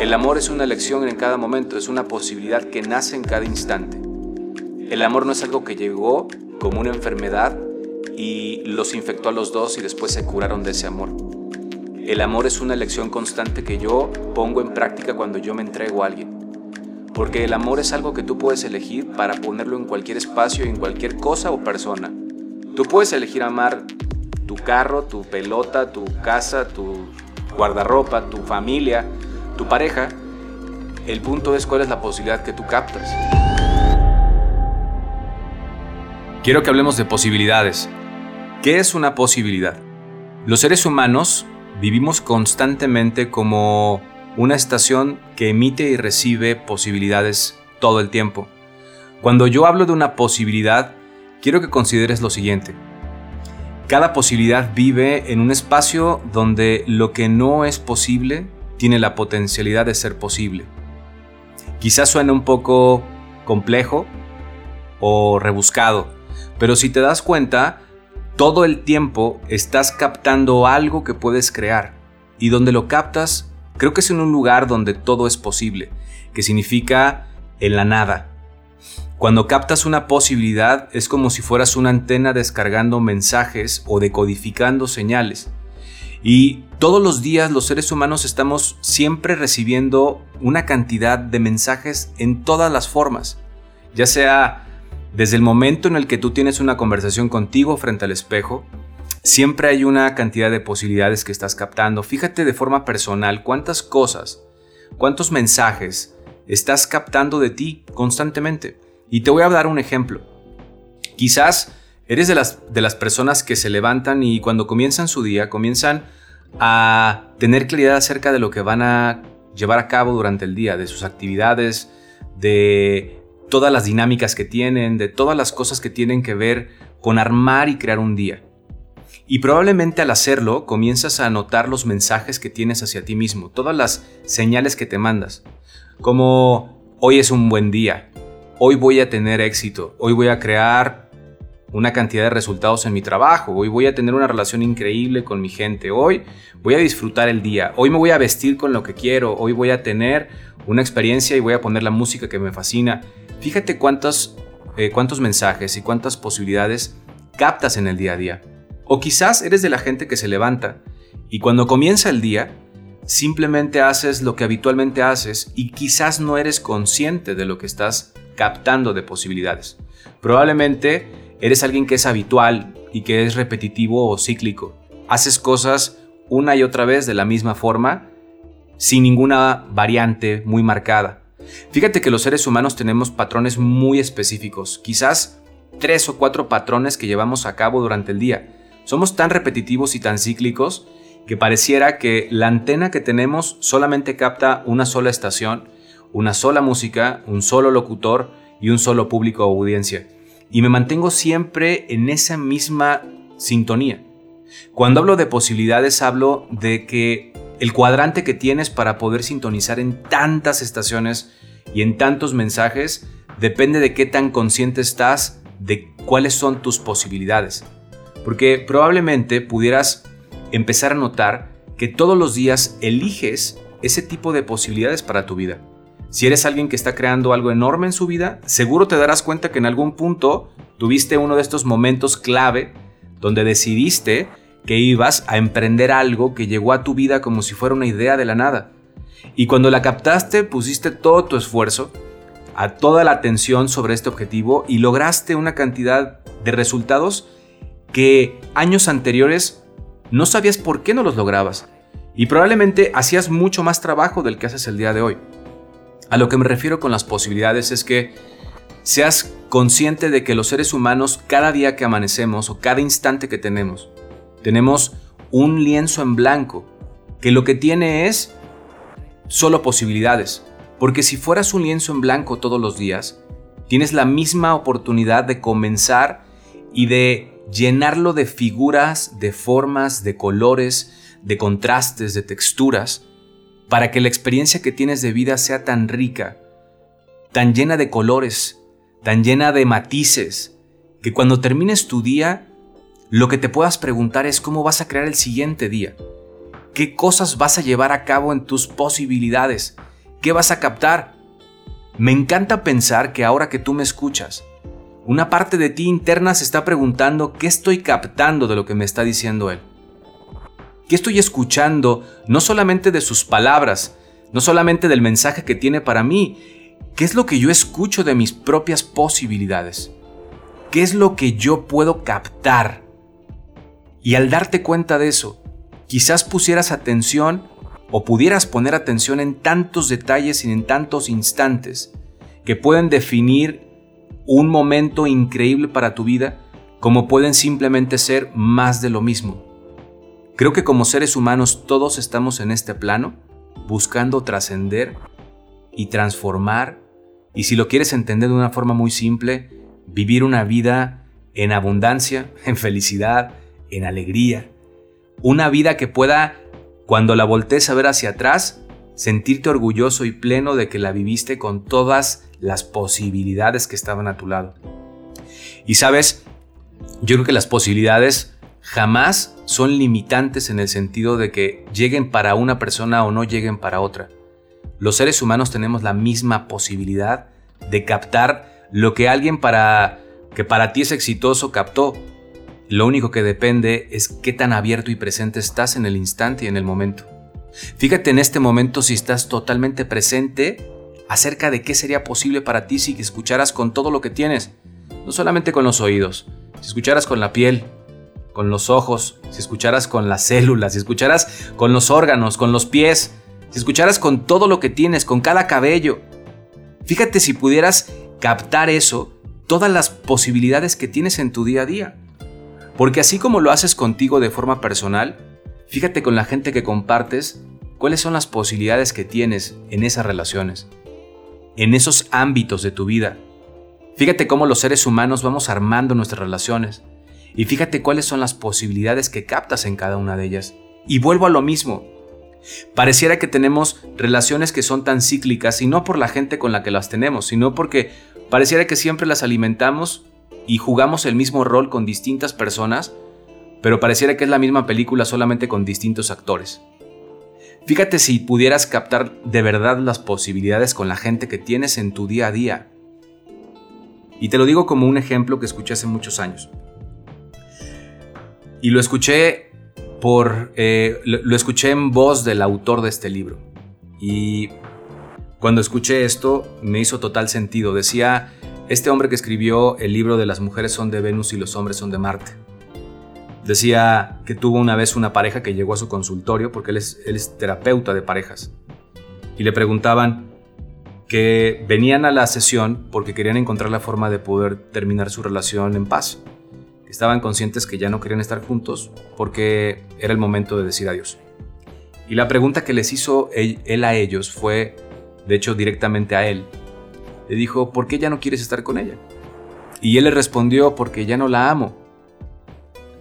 El amor es una elección en cada momento, es una posibilidad que nace en cada instante. El amor no es algo que llegó como una enfermedad y los infectó a los dos y después se curaron de ese amor. El amor es una elección constante que yo pongo en práctica cuando yo me entrego a alguien. Porque el amor es algo que tú puedes elegir para ponerlo en cualquier espacio, en cualquier cosa o persona. Tú puedes elegir amar tu carro, tu pelota, tu casa, tu guardarropa, tu familia, tu pareja. El punto es cuál es la posibilidad que tú captas. Quiero que hablemos de posibilidades. ¿Qué es una posibilidad? Los seres humanos vivimos constantemente como una estación que emite y recibe posibilidades todo el tiempo. Cuando yo hablo de una posibilidad, quiero que consideres lo siguiente. Cada posibilidad vive en un espacio donde lo que no es posible tiene la potencialidad de ser posible. Quizás suene un poco complejo o rebuscado, pero si te das cuenta, todo el tiempo estás captando algo que puedes crear. Y donde lo captas, creo que es en un lugar donde todo es posible, que significa en la nada. Cuando captas una posibilidad es como si fueras una antena descargando mensajes o decodificando señales. Y todos los días los seres humanos estamos siempre recibiendo una cantidad de mensajes en todas las formas, ya sea desde el momento en el que tú tienes una conversación contigo frente al espejo, siempre hay una cantidad de posibilidades que estás captando. Fíjate de forma personal cuántas cosas, cuántos mensajes estás captando de ti constantemente. Y te voy a dar un ejemplo. Quizás eres de las, de las personas que se levantan y cuando comienzan su día comienzan a tener claridad acerca de lo que van a llevar a cabo durante el día, de sus actividades, de todas las dinámicas que tienen, de todas las cosas que tienen que ver con armar y crear un día. Y probablemente al hacerlo comienzas a notar los mensajes que tienes hacia ti mismo, todas las señales que te mandas, como hoy es un buen día, hoy voy a tener éxito, hoy voy a crear una cantidad de resultados en mi trabajo, hoy voy a tener una relación increíble con mi gente, hoy voy a disfrutar el día, hoy me voy a vestir con lo que quiero, hoy voy a tener una experiencia y voy a poner la música que me fascina. Fíjate cuántos, eh, cuántos mensajes y cuántas posibilidades captas en el día a día. O quizás eres de la gente que se levanta y cuando comienza el día, simplemente haces lo que habitualmente haces y quizás no eres consciente de lo que estás captando de posibilidades. Probablemente eres alguien que es habitual y que es repetitivo o cíclico. Haces cosas una y otra vez de la misma forma, sin ninguna variante muy marcada. Fíjate que los seres humanos tenemos patrones muy específicos, quizás tres o cuatro patrones que llevamos a cabo durante el día. Somos tan repetitivos y tan cíclicos que pareciera que la antena que tenemos solamente capta una sola estación, una sola música, un solo locutor y un solo público o audiencia. Y me mantengo siempre en esa misma sintonía. Cuando hablo de posibilidades hablo de que el cuadrante que tienes para poder sintonizar en tantas estaciones y en tantos mensajes depende de qué tan consciente estás de cuáles son tus posibilidades. Porque probablemente pudieras empezar a notar que todos los días eliges ese tipo de posibilidades para tu vida. Si eres alguien que está creando algo enorme en su vida, seguro te darás cuenta que en algún punto tuviste uno de estos momentos clave donde decidiste que ibas a emprender algo que llegó a tu vida como si fuera una idea de la nada. Y cuando la captaste, pusiste todo tu esfuerzo, a toda la atención sobre este objetivo y lograste una cantidad de resultados que años anteriores no sabías por qué no los lograbas. Y probablemente hacías mucho más trabajo del que haces el día de hoy. A lo que me refiero con las posibilidades es que seas consciente de que los seres humanos cada día que amanecemos o cada instante que tenemos, tenemos un lienzo en blanco que lo que tiene es solo posibilidades. Porque si fueras un lienzo en blanco todos los días, tienes la misma oportunidad de comenzar y de llenarlo de figuras, de formas, de colores, de contrastes, de texturas, para que la experiencia que tienes de vida sea tan rica, tan llena de colores, tan llena de matices, que cuando termines tu día, lo que te puedas preguntar es cómo vas a crear el siguiente día. ¿Qué cosas vas a llevar a cabo en tus posibilidades? ¿Qué vas a captar? Me encanta pensar que ahora que tú me escuchas, una parte de ti interna se está preguntando qué estoy captando de lo que me está diciendo él. ¿Qué estoy escuchando no solamente de sus palabras, no solamente del mensaje que tiene para mí? ¿Qué es lo que yo escucho de mis propias posibilidades? ¿Qué es lo que yo puedo captar? Y al darte cuenta de eso, quizás pusieras atención o pudieras poner atención en tantos detalles y en tantos instantes que pueden definir un momento increíble para tu vida como pueden simplemente ser más de lo mismo. Creo que como seres humanos todos estamos en este plano buscando trascender y transformar y si lo quieres entender de una forma muy simple, vivir una vida en abundancia, en felicidad, en alegría. Una vida que pueda, cuando la voltees a ver hacia atrás, sentirte orgulloso y pleno de que la viviste con todas las posibilidades que estaban a tu lado. Y sabes, yo creo que las posibilidades jamás son limitantes en el sentido de que lleguen para una persona o no lleguen para otra. Los seres humanos tenemos la misma posibilidad de captar lo que alguien para que para ti es exitoso captó. Lo único que depende es qué tan abierto y presente estás en el instante y en el momento. Fíjate en este momento si estás totalmente presente acerca de qué sería posible para ti si escucharas con todo lo que tienes, no solamente con los oídos, si escucharas con la piel, con los ojos, si escucharas con las células, si escucharas con los órganos, con los pies, si escucharas con todo lo que tienes, con cada cabello. Fíjate si pudieras captar eso todas las posibilidades que tienes en tu día a día. Porque así como lo haces contigo de forma personal, fíjate con la gente que compartes cuáles son las posibilidades que tienes en esas relaciones, en esos ámbitos de tu vida. Fíjate cómo los seres humanos vamos armando nuestras relaciones y fíjate cuáles son las posibilidades que captas en cada una de ellas. Y vuelvo a lo mismo. Pareciera que tenemos relaciones que son tan cíclicas y no por la gente con la que las tenemos, sino porque Pareciera que siempre las alimentamos y jugamos el mismo rol con distintas personas, pero pareciera que es la misma película solamente con distintos actores. Fíjate si pudieras captar de verdad las posibilidades con la gente que tienes en tu día a día. Y te lo digo como un ejemplo que escuché hace muchos años. Y lo escuché por. Eh, lo escuché en voz del autor de este libro. Y cuando escuché esto me hizo total sentido. Decía este hombre que escribió el libro de las mujeres son de Venus y los hombres son de Marte. Decía que tuvo una vez una pareja que llegó a su consultorio porque él es, él es terapeuta de parejas. Y le preguntaban que venían a la sesión porque querían encontrar la forma de poder terminar su relación en paz. Estaban conscientes que ya no querían estar juntos porque era el momento de decir adiós. Y la pregunta que les hizo él a ellos fue de hecho directamente a él, le dijo, ¿por qué ya no quieres estar con ella? Y él le respondió, porque ya no la amo.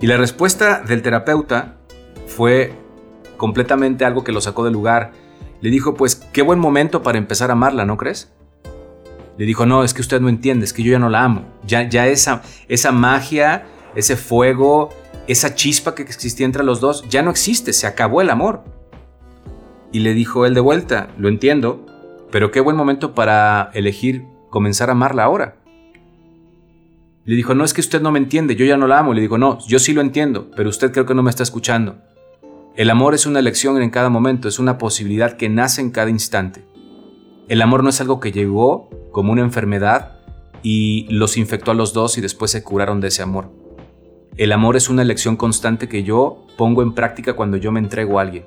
Y la respuesta del terapeuta fue completamente algo que lo sacó del lugar. Le dijo, pues qué buen momento para empezar a amarla, ¿no crees? Le dijo, no, es que usted no entiende, es que yo ya no la amo. Ya, ya esa, esa magia, ese fuego, esa chispa que existía entre los dos, ya no existe, se acabó el amor. Y le dijo él de vuelta, lo entiendo, pero qué buen momento para elegir comenzar a amarla ahora. Le dijo, no es que usted no me entiende, yo ya no la amo. Le digo, no, yo sí lo entiendo, pero usted creo que no me está escuchando. El amor es una elección en cada momento, es una posibilidad que nace en cada instante. El amor no es algo que llegó como una enfermedad y los infectó a los dos y después se curaron de ese amor. El amor es una elección constante que yo pongo en práctica cuando yo me entrego a alguien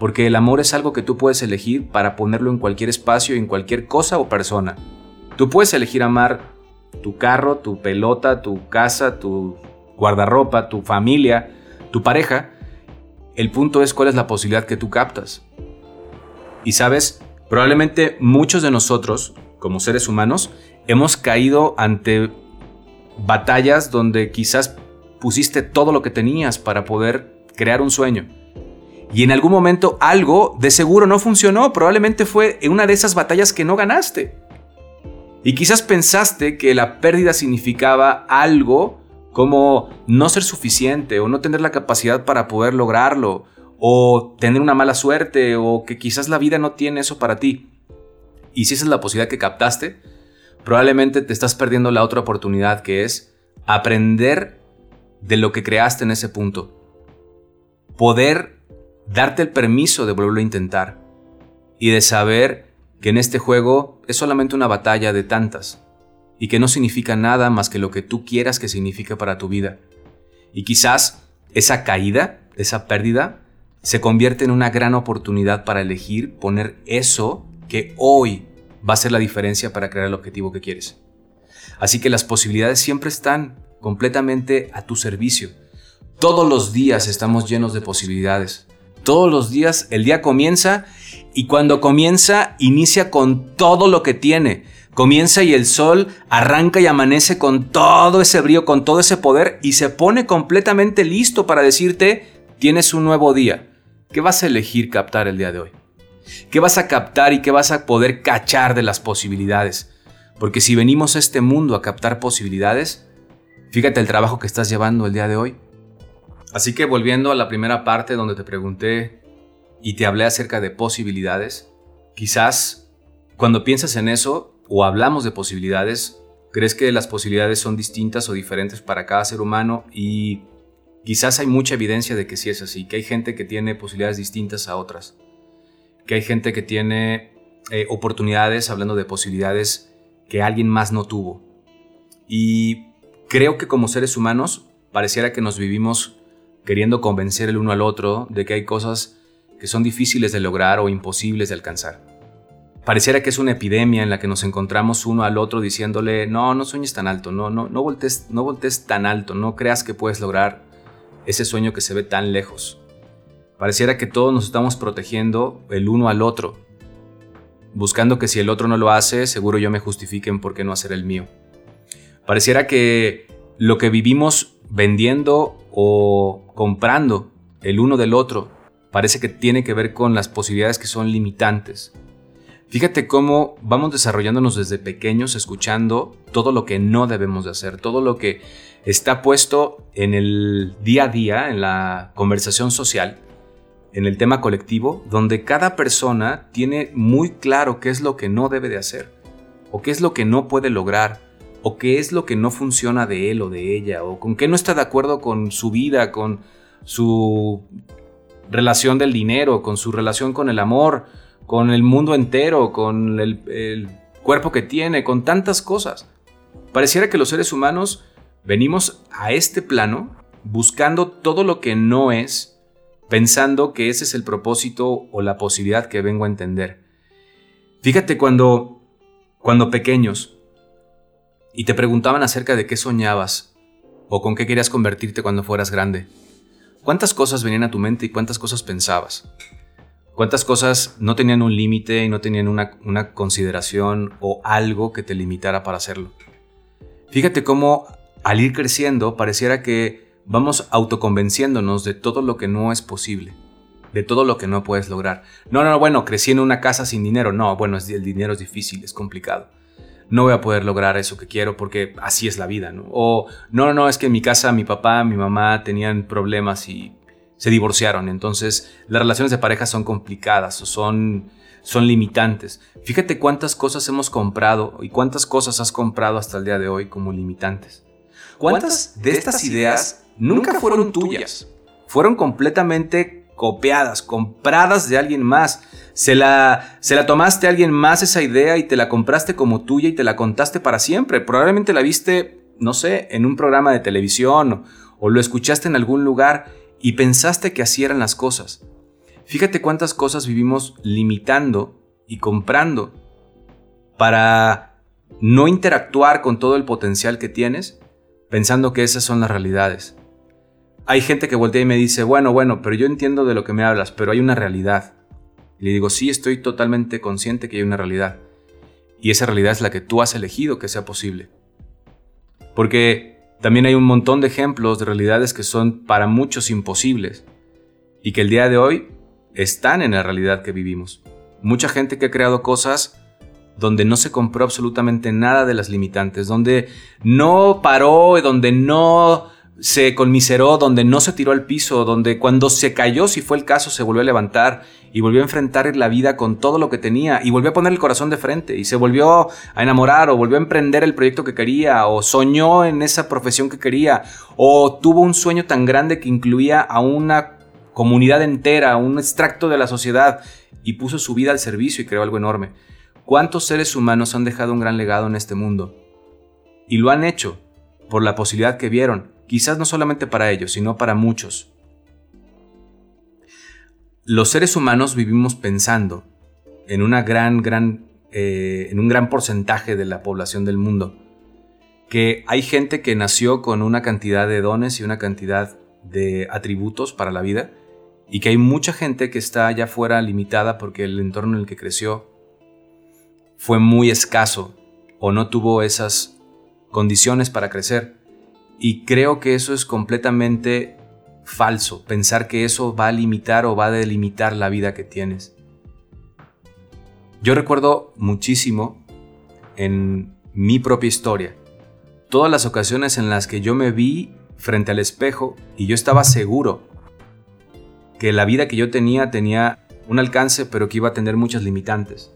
porque el amor es algo que tú puedes elegir para ponerlo en cualquier espacio, en cualquier cosa o persona. Tú puedes elegir amar tu carro, tu pelota, tu casa, tu guardarropa, tu familia, tu pareja. El punto es cuál es la posibilidad que tú captas. Y sabes, probablemente muchos de nosotros, como seres humanos, hemos caído ante batallas donde quizás pusiste todo lo que tenías para poder crear un sueño y en algún momento algo de seguro no funcionó, probablemente fue en una de esas batallas que no ganaste. Y quizás pensaste que la pérdida significaba algo como no ser suficiente o no tener la capacidad para poder lograrlo o tener una mala suerte o que quizás la vida no tiene eso para ti. Y si esa es la posibilidad que captaste, probablemente te estás perdiendo la otra oportunidad que es aprender de lo que creaste en ese punto. Poder darte el permiso de volverlo a intentar y de saber que en este juego es solamente una batalla de tantas y que no significa nada más que lo que tú quieras que signifique para tu vida. Y quizás esa caída, esa pérdida, se convierte en una gran oportunidad para elegir poner eso que hoy va a ser la diferencia para crear el objetivo que quieres. Así que las posibilidades siempre están completamente a tu servicio. Todos los días estamos llenos de posibilidades. Todos los días el día comienza y cuando comienza inicia con todo lo que tiene. Comienza y el sol arranca y amanece con todo ese brío, con todo ese poder y se pone completamente listo para decirte, tienes un nuevo día. ¿Qué vas a elegir captar el día de hoy? ¿Qué vas a captar y qué vas a poder cachar de las posibilidades? Porque si venimos a este mundo a captar posibilidades, fíjate el trabajo que estás llevando el día de hoy. Así que volviendo a la primera parte donde te pregunté y te hablé acerca de posibilidades, quizás cuando piensas en eso o hablamos de posibilidades, crees que las posibilidades son distintas o diferentes para cada ser humano y quizás hay mucha evidencia de que sí es así, que hay gente que tiene posibilidades distintas a otras que hay gente que tiene eh, oportunidades, hablando de posibilidades que alguien más no tuvo. Y creo que como seres humanos pareciera que nos vivimos queriendo convencer el uno al otro de que hay cosas que son difíciles de lograr o imposibles de alcanzar. Pareciera que es una epidemia en la que nos encontramos uno al otro diciéndole, no, no sueñes tan alto, no, no, no voltees, no voltees tan alto, no creas que puedes lograr ese sueño que se ve tan lejos. Pareciera que todos nos estamos protegiendo el uno al otro, buscando que si el otro no lo hace, seguro yo me justifiquen por qué no hacer el mío. Pareciera que lo que vivimos vendiendo o comprando el uno del otro parece que tiene que ver con las posibilidades que son limitantes. Fíjate cómo vamos desarrollándonos desde pequeños escuchando todo lo que no debemos de hacer, todo lo que está puesto en el día a día, en la conversación social, en el tema colectivo, donde cada persona tiene muy claro qué es lo que no debe de hacer, o qué es lo que no puede lograr, o qué es lo que no funciona de él o de ella, o con qué no está de acuerdo con su vida, con su relación del dinero, con su relación con el amor, con el mundo entero, con el, cuerpo que tiene, con tantas cosas. Pareciera que los seres humanos venimos a este plano buscando todo lo que no es pensando que ese es el propósito o la posibilidad que vengo a entender. Fíjate cuando, cuando pequeños y te preguntaban acerca de qué soñabas o con qué querías convertirte cuando fueras grande. ¿Cuántas cosas venían a tu mente y cuántas cosas pensabas? ¿Cuántas cosas no tenían un límite y no tenían una, consideración o algo que te limitara para hacerlo? Fíjate cómo al ir creciendo pareciera que vamos autoconvenciéndonos de todo lo que no es posible, de todo lo que no puedes lograr. No, no, bueno, crecí en una casa sin dinero. No, bueno, el dinero es difícil, es complicado. No voy a poder lograr eso que quiero porque así es la vida, ¿no? O no, no, es que en mi casa mi papá, mi mamá tenían problemas y se divorciaron. Entonces las relaciones de pareja son complicadas o son, son limitantes. Fíjate cuántas cosas hemos comprado y cuántas cosas has comprado hasta el día de hoy como limitantes. ¿Cuántas de estas ideas nunca fueron tuyas. Fueron completamente copiadas, compradas de alguien más. Se la, se la tomaste a alguien más esa idea y te la compraste como tuya y te la contaste para siempre. Probablemente la viste, no sé, en un programa de televisión o, o lo escuchaste en algún lugar y pensaste que así eran las cosas. Fíjate cuántas cosas vivimos limitando y comprando para no interactuar con todo el potencial que tienes, pensando que esas son las realidades hay gente que voltea y me dice, bueno, bueno, pero yo entiendo de lo que me hablas, pero hay una realidad. Y le digo, sí, estoy totalmente consciente que hay una realidad. Y esa realidad es la que tú has elegido que sea posible. Porque también hay un montón de ejemplos de realidades que son para muchos imposibles y que el día de hoy están en la realidad que vivimos. Mucha gente que ha creado cosas donde no se compró absolutamente nada de las limitantes, donde no paró, donde no se conmiseró, donde no se tiró al piso, donde cuando se cayó, si fue el caso, se volvió a levantar y volvió a enfrentar la vida con todo lo que tenía y volvió a poner el corazón de frente y se volvió a enamorar o volvió a emprender el proyecto que quería o soñó en esa profesión que quería o tuvo un sueño tan grande que incluía a una comunidad entera, un extracto de la sociedad y puso su vida al servicio y creó algo enorme. ¿Cuántos seres humanos han dejado un gran legado en este mundo? Y lo han hecho por la posibilidad que vieron quizás no solamente para ellos, sino para muchos. Los seres humanos vivimos pensando en gran, gran, eh, en un gran porcentaje de la población del mundo, que hay gente que nació con una cantidad de dones y una cantidad de atributos para la vida, y que hay mucha gente que está allá afuera limitada porque el entorno en el que creció fue muy escaso o no tuvo esas condiciones para crecer. Y creo que eso es completamente falso, pensar que eso va a limitar o va a delimitar la vida que tienes. Yo recuerdo muchísimo en mi propia historia todas las ocasiones en las que yo me vi frente al espejo y yo estaba seguro que la vida que yo tenía tenía un alcance pero que iba a tener muchas limitantes,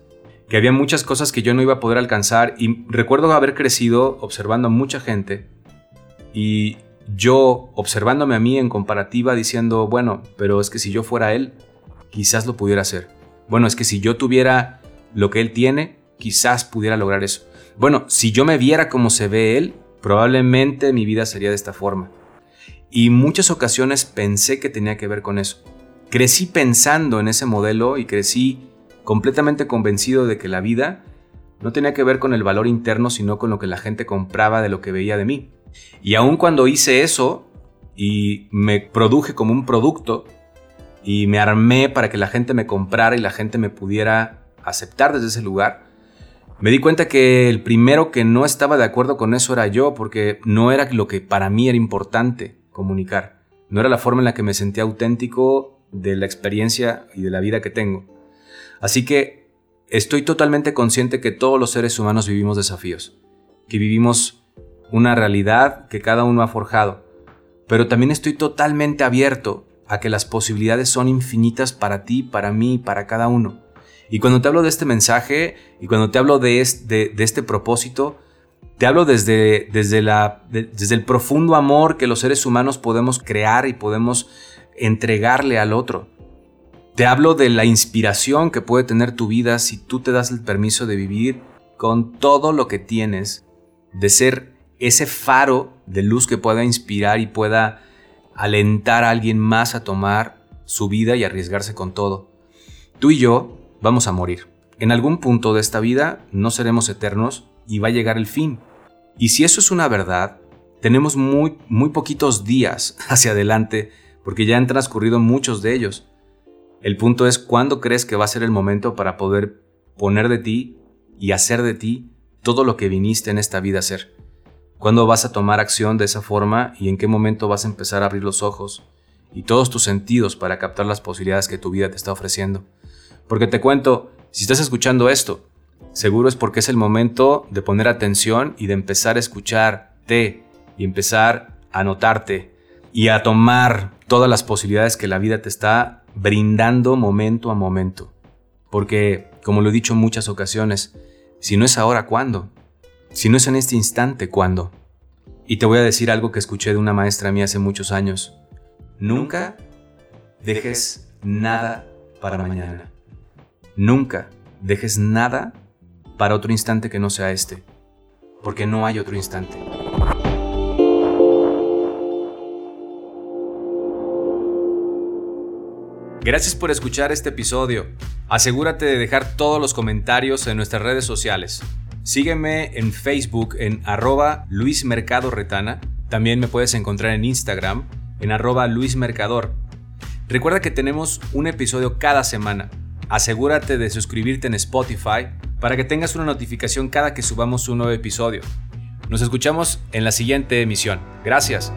que había muchas cosas que yo no iba a poder alcanzar y recuerdo haber crecido observando a mucha gente y yo observándome a mí en comparativa diciendo, bueno, pero es que si yo fuera él, quizás lo pudiera hacer. Bueno, es que si yo tuviera lo que él tiene, quizás pudiera lograr eso. Bueno, si yo me viera como se ve él, probablemente mi vida sería de esta forma. Y muchas ocasiones pensé que tenía que ver con eso. Crecí pensando en ese modelo y crecí completamente convencido de que la vida no tenía que ver con el valor interno, sino con lo que la gente compraba de lo que veía de mí. Y aun cuando hice eso y me produje como un producto y me armé para que la gente me comprara y la gente me pudiera aceptar desde ese lugar, me di cuenta que el primero que no estaba de acuerdo con eso era yo, porque no era lo que para mí era importante comunicar. No era la forma en la que me sentía auténtico de la experiencia y de la vida que tengo. Así que estoy totalmente consciente que todos los seres humanos vivimos desafíos, que vivimos una realidad que cada uno ha forjado, pero también estoy totalmente abierto a que las posibilidades son infinitas para ti, para mí, para cada uno. Y cuando te hablo de este mensaje y cuando te hablo de de, este propósito, te hablo desde, desde, la, desde el profundo amor que los seres humanos podemos crear y podemos entregarle al otro. Te hablo de la inspiración que puede tener tu vida si tú te das el permiso de vivir con todo lo que tienes, de ser ese faro de luz que pueda inspirar y pueda alentar a alguien más a tomar su vida y arriesgarse con todo. Tú y yo vamos a morir. En algún punto de esta vida no seremos eternos y va a llegar el fin. Y si eso es una verdad, tenemos muy, muy poquitos días hacia adelante porque ya han transcurrido muchos de ellos. El punto es cuándo crees que va a ser el momento para poder poner de ti y hacer de ti todo lo que viniste en esta vida a ser. ¿Cuándo vas a tomar acción de esa forma y en qué momento vas a empezar a abrir los ojos y todos tus sentidos para captar las posibilidades que tu vida te está ofreciendo? Porque te cuento, si estás escuchando esto, seguro es porque es el momento de poner atención y de empezar a escucharte y empezar a notarte y a tomar todas las posibilidades que la vida te está brindando momento a momento. Porque, como lo he dicho en muchas ocasiones, si no es ahora, ¿cuándo? Si no es en este instante, ¿cuándo? Y te voy a decir algo que escuché de una maestra mía hace muchos años. Nunca dejes nada para mañana. Nunca dejes nada para otro instante que no sea este. Porque no hay otro instante. Gracias por escuchar este episodio. Asegúrate de dejar todos los comentarios en nuestras redes sociales. Sígueme en Facebook en arroba Luis Mercado Retana. También me puedes encontrar en Instagram en arroba Luis Mercador. Recuerda que tenemos un episodio cada semana. Asegúrate de suscribirte en Spotify para que tengas una notificación cada que subamos un nuevo episodio. Nos escuchamos en la siguiente emisión. Gracias.